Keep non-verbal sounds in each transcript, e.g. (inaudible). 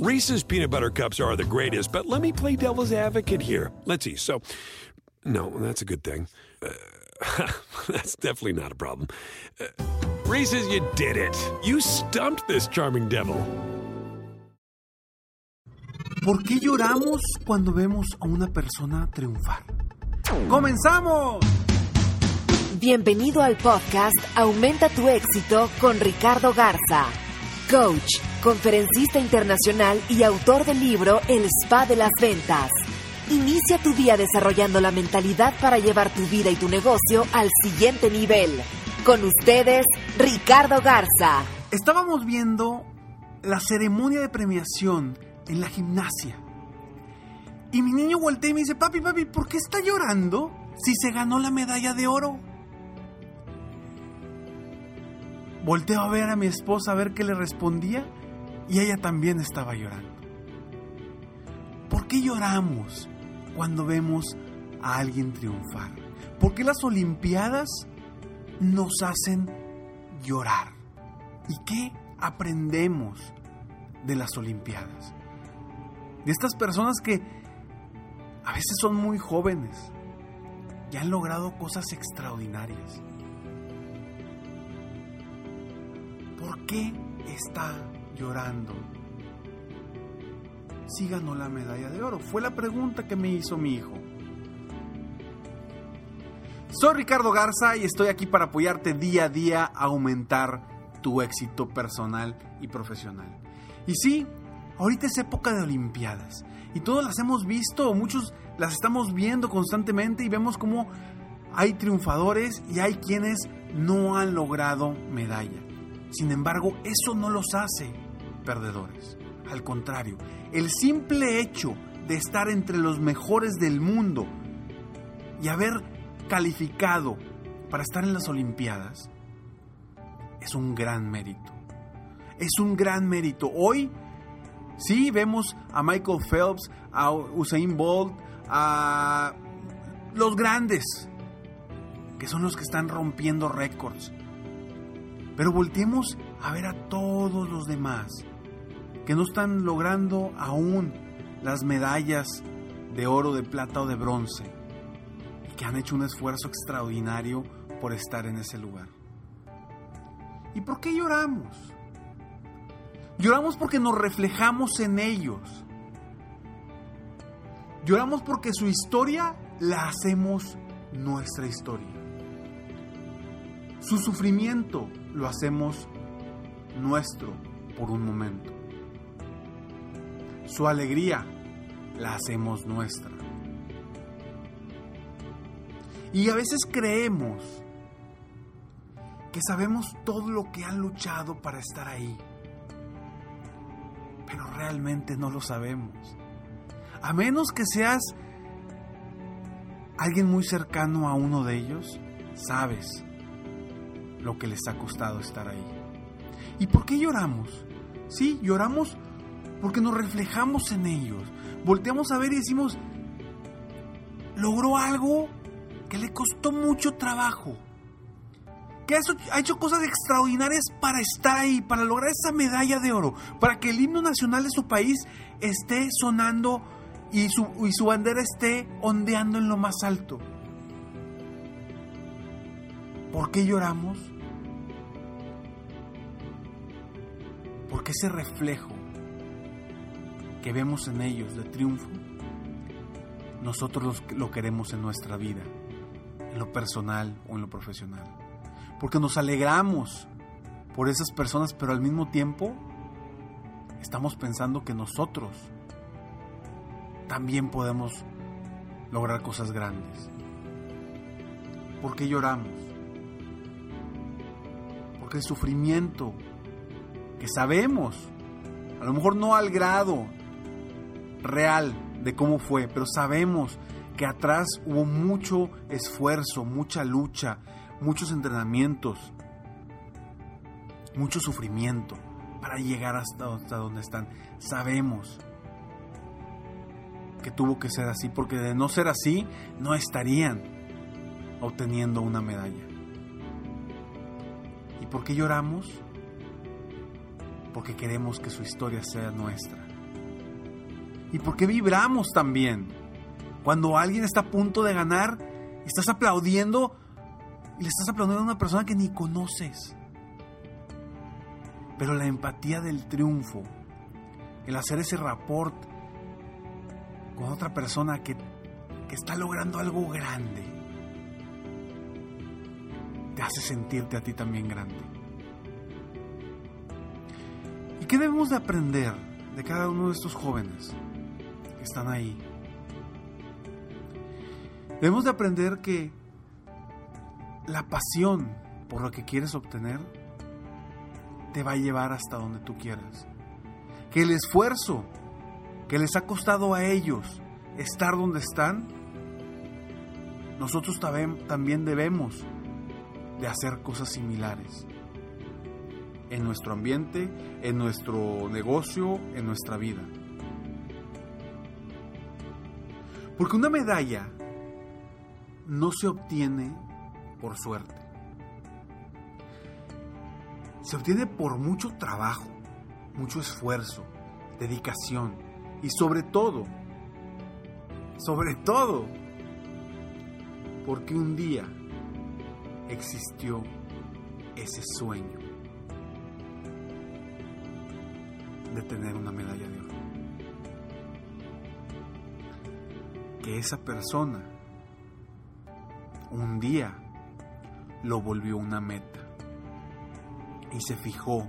Reese's peanut butter cups are the greatest, but let me play devil's advocate here. Let's see. So, no, that's a good thing. Uh, (laughs) that's definitely not a problem. Uh, Reese's, you did it. You stumped this charming devil. ¿Por qué lloramos cuando vemos a una persona triunfar? ¡Comenzamos! Bienvenido al podcast Aumenta tu éxito con Ricardo Garza, coach, conferencista internacional y autor del libro El Spa de las Ventas. Inicia tu día desarrollando la mentalidad para llevar tu vida y tu negocio al siguiente nivel. Con ustedes, Ricardo Garza. Estábamos viendo la ceremonia de premiación en la gimnasia. Y mi niño voltea y me dice, papi, papi, ¿por qué está llorando si se ganó la medalla de oro? Volteo a ver a mi esposa a ver qué le respondía y ella también estaba llorando. ¿Por qué lloramos cuando vemos a alguien triunfar? ¿Por qué las Olimpiadas nos hacen llorar? ¿Y qué aprendemos de las Olimpiadas? De estas personas que a veces son muy jóvenes y han logrado cosas extraordinarias. ¿Por qué está llorando? Si ganó la medalla de oro. Fue la pregunta que me hizo mi hijo. Soy Ricardo Garza y estoy aquí para apoyarte día a día a aumentar tu éxito personal y profesional. Y sí, ahorita es época de Olimpiadas y todos las hemos visto, muchos las estamos viendo constantemente y vemos cómo hay triunfadores y hay quienes no han logrado medalla. Sin embargo, eso no los hace perdedores. Al contrario, el simple hecho de estar entre los mejores del mundo y haber calificado para estar en las Olimpiadas es un gran mérito. Es un gran mérito. Hoy sí vemos a Michael Phelps, a Usain Bolt, a los grandes, que son los que están rompiendo récords. Pero volteemos a ver a todos los demás que no están logrando aún las medallas de oro, de plata o de bronce y que han hecho un esfuerzo extraordinario por estar en ese lugar. ¿Y por qué lloramos? Lloramos porque nos reflejamos en ellos. Lloramos porque su historia la hacemos nuestra historia. Su sufrimiento lo hacemos nuestro por un momento. Su alegría la hacemos nuestra. Y a veces creemos que sabemos todo lo que han luchado para estar ahí. Pero realmente no lo sabemos. A menos que seas alguien muy cercano a uno de ellos, sabes lo que les ha costado estar ahí. ¿Y por qué lloramos? Sí, lloramos porque nos reflejamos en ellos. Volteamos a ver y decimos, logró algo que le costó mucho trabajo. Que ha hecho cosas extraordinarias para estar ahí, para lograr esa medalla de oro, para que el himno nacional de su país esté sonando y su, y su bandera esté ondeando en lo más alto. ¿Por qué lloramos? Porque ese reflejo que vemos en ellos de triunfo, nosotros lo queremos en nuestra vida, en lo personal o en lo profesional. Porque nos alegramos por esas personas, pero al mismo tiempo estamos pensando que nosotros también podemos lograr cosas grandes. ¿Por qué lloramos? Porque el sufrimiento que sabemos, a lo mejor no al grado real de cómo fue, pero sabemos que atrás hubo mucho esfuerzo, mucha lucha, muchos entrenamientos, mucho sufrimiento para llegar hasta, donde están. Sabemos que tuvo que ser así, porque de no ser así, no estarían obteniendo una medalla. ¿Y por qué lloramos? Porque queremos que su historia sea nuestra. ¿Y por qué vibramos también? Cuando alguien está a punto de ganar, estás aplaudiendo y le estás aplaudiendo a una persona que ni conoces. Pero la empatía del triunfo, el hacer ese rapport con otra persona que, que está logrando algo grande, te hace sentirte a ti también grande. ¿Y qué debemos de aprender de cada uno de estos jóvenes que están ahí? Debemos de aprender que la pasión por lo que quieres obtener te va a llevar hasta donde tú quieras. Que el esfuerzo que les ha costado a ellos estar donde están, nosotros también debemos de hacer cosas similares en nuestro ambiente, en nuestro negocio, en nuestra vida. Porque una medalla no se obtiene por suerte. Se obtiene por mucho trabajo, mucho esfuerzo, dedicación y sobre todo, sobre todo, porque un día existió ese sueño de tener una medalla de oro. Que esa persona un día lo volvió una meta y se fijó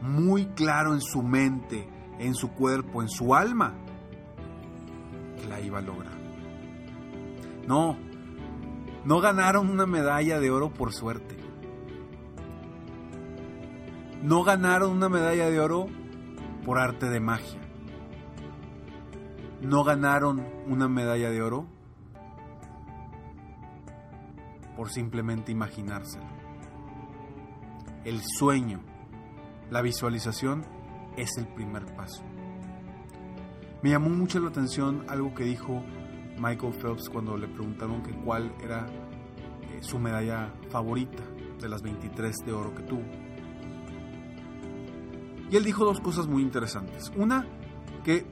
muy claro en su mente, en su cuerpo, en su alma, que la iba a lograr. No, no ganaron una medalla de oro por suerte. No ganaron una medalla de oro por arte de magia. No ganaron una medalla de oro por simplemente imaginárselo. El sueño, la visualización es el primer paso. Me llamó mucho la atención algo que dijo Michael Phelps cuando le preguntaron que cuál era eh, su medalla favorita de las 23 de oro que tuvo. Y él dijo dos cosas muy interesantes. Una, que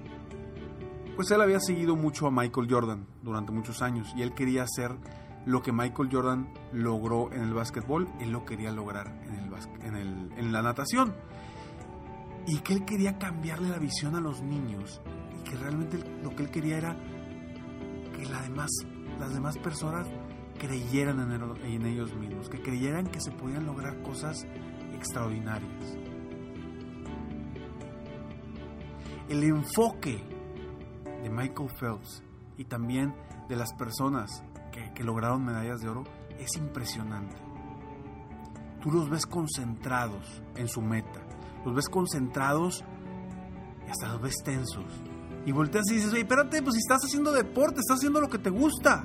pues él había seguido mucho a Michael Jordan durante muchos años y él quería hacer lo que Michael Jordan logró en el básquetbol, él lo quería lograr en, el, en, la natación. Y que él quería cambiarle la visión a los niños y que realmente lo que él quería era que demás, las demás personas creyeran en, en ellos mismos, que creyeran que se podían lograr cosas extraordinarias. El enfoque de Michael Phelps y también de las personas que, lograron medallas de oro es impresionante. Tú los ves concentrados en su meta, los ves concentrados y hasta los ves tensos. Y volteas y dices, oye, espérate, pues si estás haciendo deporte, estás haciendo lo que te gusta.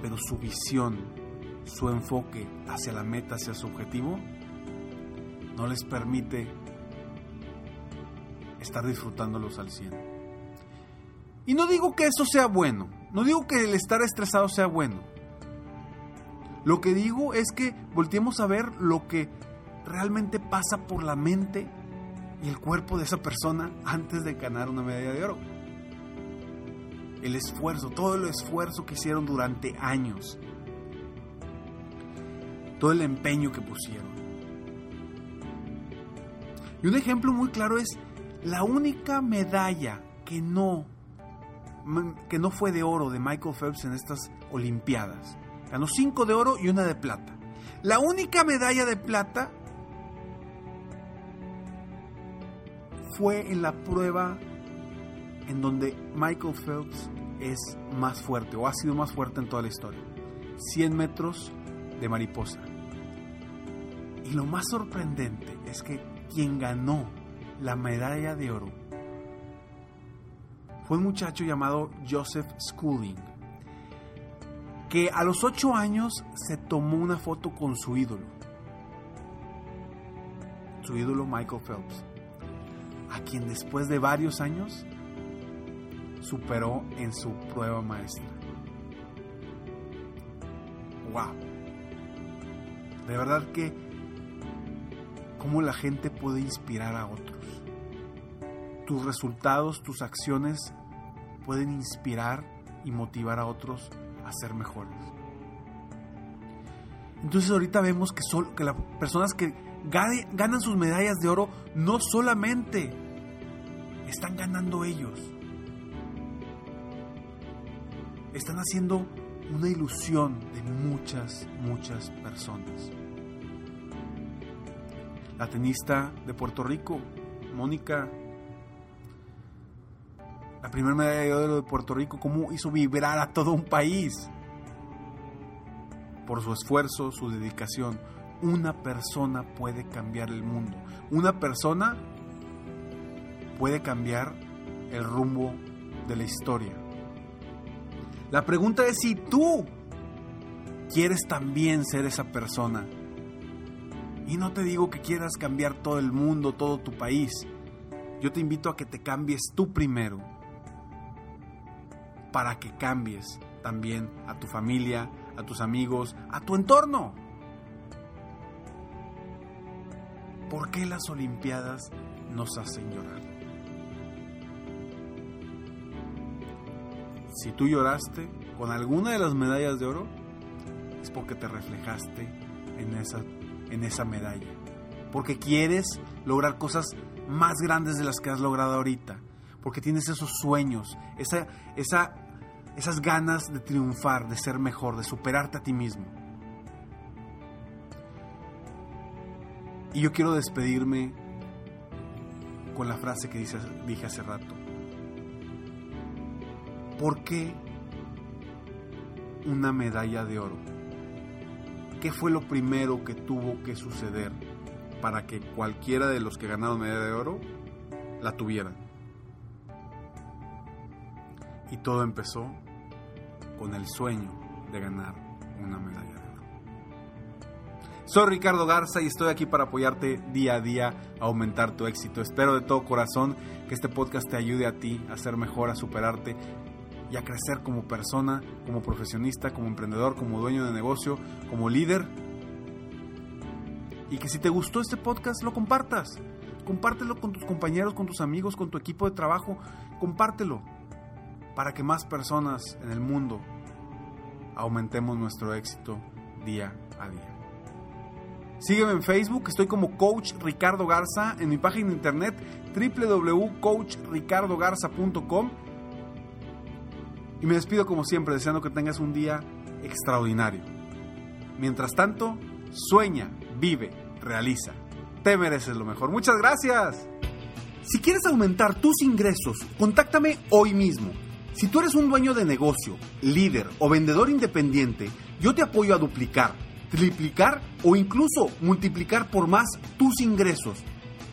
Pero su visión, su enfoque hacia la meta, hacia su objetivo, no les permite estar disfrutándolos al 100. Y no digo que eso sea bueno, no digo que el estar estresado sea bueno. Lo que digo es que volteemos a ver lo que realmente pasa por la mente y el cuerpo de esa persona antes de ganar una medalla de oro. El esfuerzo, todo el esfuerzo que hicieron durante años. Todo el empeño que pusieron. Y un ejemplo muy claro es la única medalla que no que no fue de oro de Michael Phelps en estas Olimpiadas. Ganó cinco de oro y una de plata. La única medalla de plata fue en la prueba en donde Michael Phelps es más fuerte o ha sido más fuerte en toda la historia. 100 metros de mariposa. Y lo más sorprendente es que quien ganó la medalla de oro fue un muchacho llamado Joseph Schooling, que a los 8 años se tomó una foto con su ídolo, su ídolo Michael Phelps, a quien después de varios años superó en su prueba maestra. ¡Wow! De verdad que cómo la gente puede inspirar a otros. Tus resultados, tus acciones pueden inspirar y motivar a otros a ser mejores. Entonces ahorita vemos que, que las personas que ganan sus medallas de oro no solamente están ganando ellos, están haciendo una ilusión de muchas, muchas personas. La tenista de Puerto Rico, Mónica, la primera medalla de oro de Puerto Rico, cómo hizo vibrar a todo un país por su esfuerzo, su dedicación. Una persona puede cambiar el mundo. Una persona puede cambiar el rumbo de la historia. La pregunta es si tú quieres también ser esa persona. Y no te digo que quieras cambiar todo el mundo, todo tu país. Yo te invito a que te cambies tú primero. Para que cambies también a tu familia, a tus amigos, a tu entorno. ¿Por qué las Olimpiadas nos hacen llorar? Si tú lloraste con alguna de las medallas de oro, es porque te reflejaste en esa, en esa medalla. Porque quieres lograr cosas más grandes de las que has logrado ahorita. Porque tienes esos sueños, esa, esa, esas ganas de triunfar, de ser mejor, de superarte a ti mismo. Y yo quiero despedirme con la frase que dije hace rato. ¿Por qué una medalla de oro? ¿Qué fue lo primero que tuvo que suceder para que cualquiera de los que ganaron medalla de oro la tuvieran? Y todo empezó con el sueño de ganar una medalla de oro. Soy Ricardo Garza y estoy aquí para apoyarte día a día a aumentar tu éxito. Espero de todo corazón que este podcast te ayude a ti a ser mejor, a superarte y a crecer como persona, como profesionista, como emprendedor, como dueño de negocio, como líder. Y que si te gustó este podcast lo compartas. Compártelo con tus compañeros, con tus amigos, con tu equipo de trabajo. Compártelo para que más personas en el mundo aumentemos nuestro éxito día a día. Sígueme en Facebook, estoy como Coach Ricardo Garza, en mi página de internet www.coachricardogarza.com y me despido como siempre deseando que tengas un día extraordinario. Mientras tanto, sueña, vive, realiza. Te mereces lo mejor. Muchas gracias. Si quieres aumentar tus ingresos, contáctame hoy mismo. Si tú eres un dueño de negocio, líder o vendedor independiente, yo te apoyo a duplicar, triplicar o incluso multiplicar por más tus ingresos.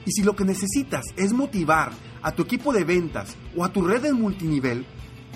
Y si lo que necesitas es motivar a tu equipo de ventas o a tu red de multinivel,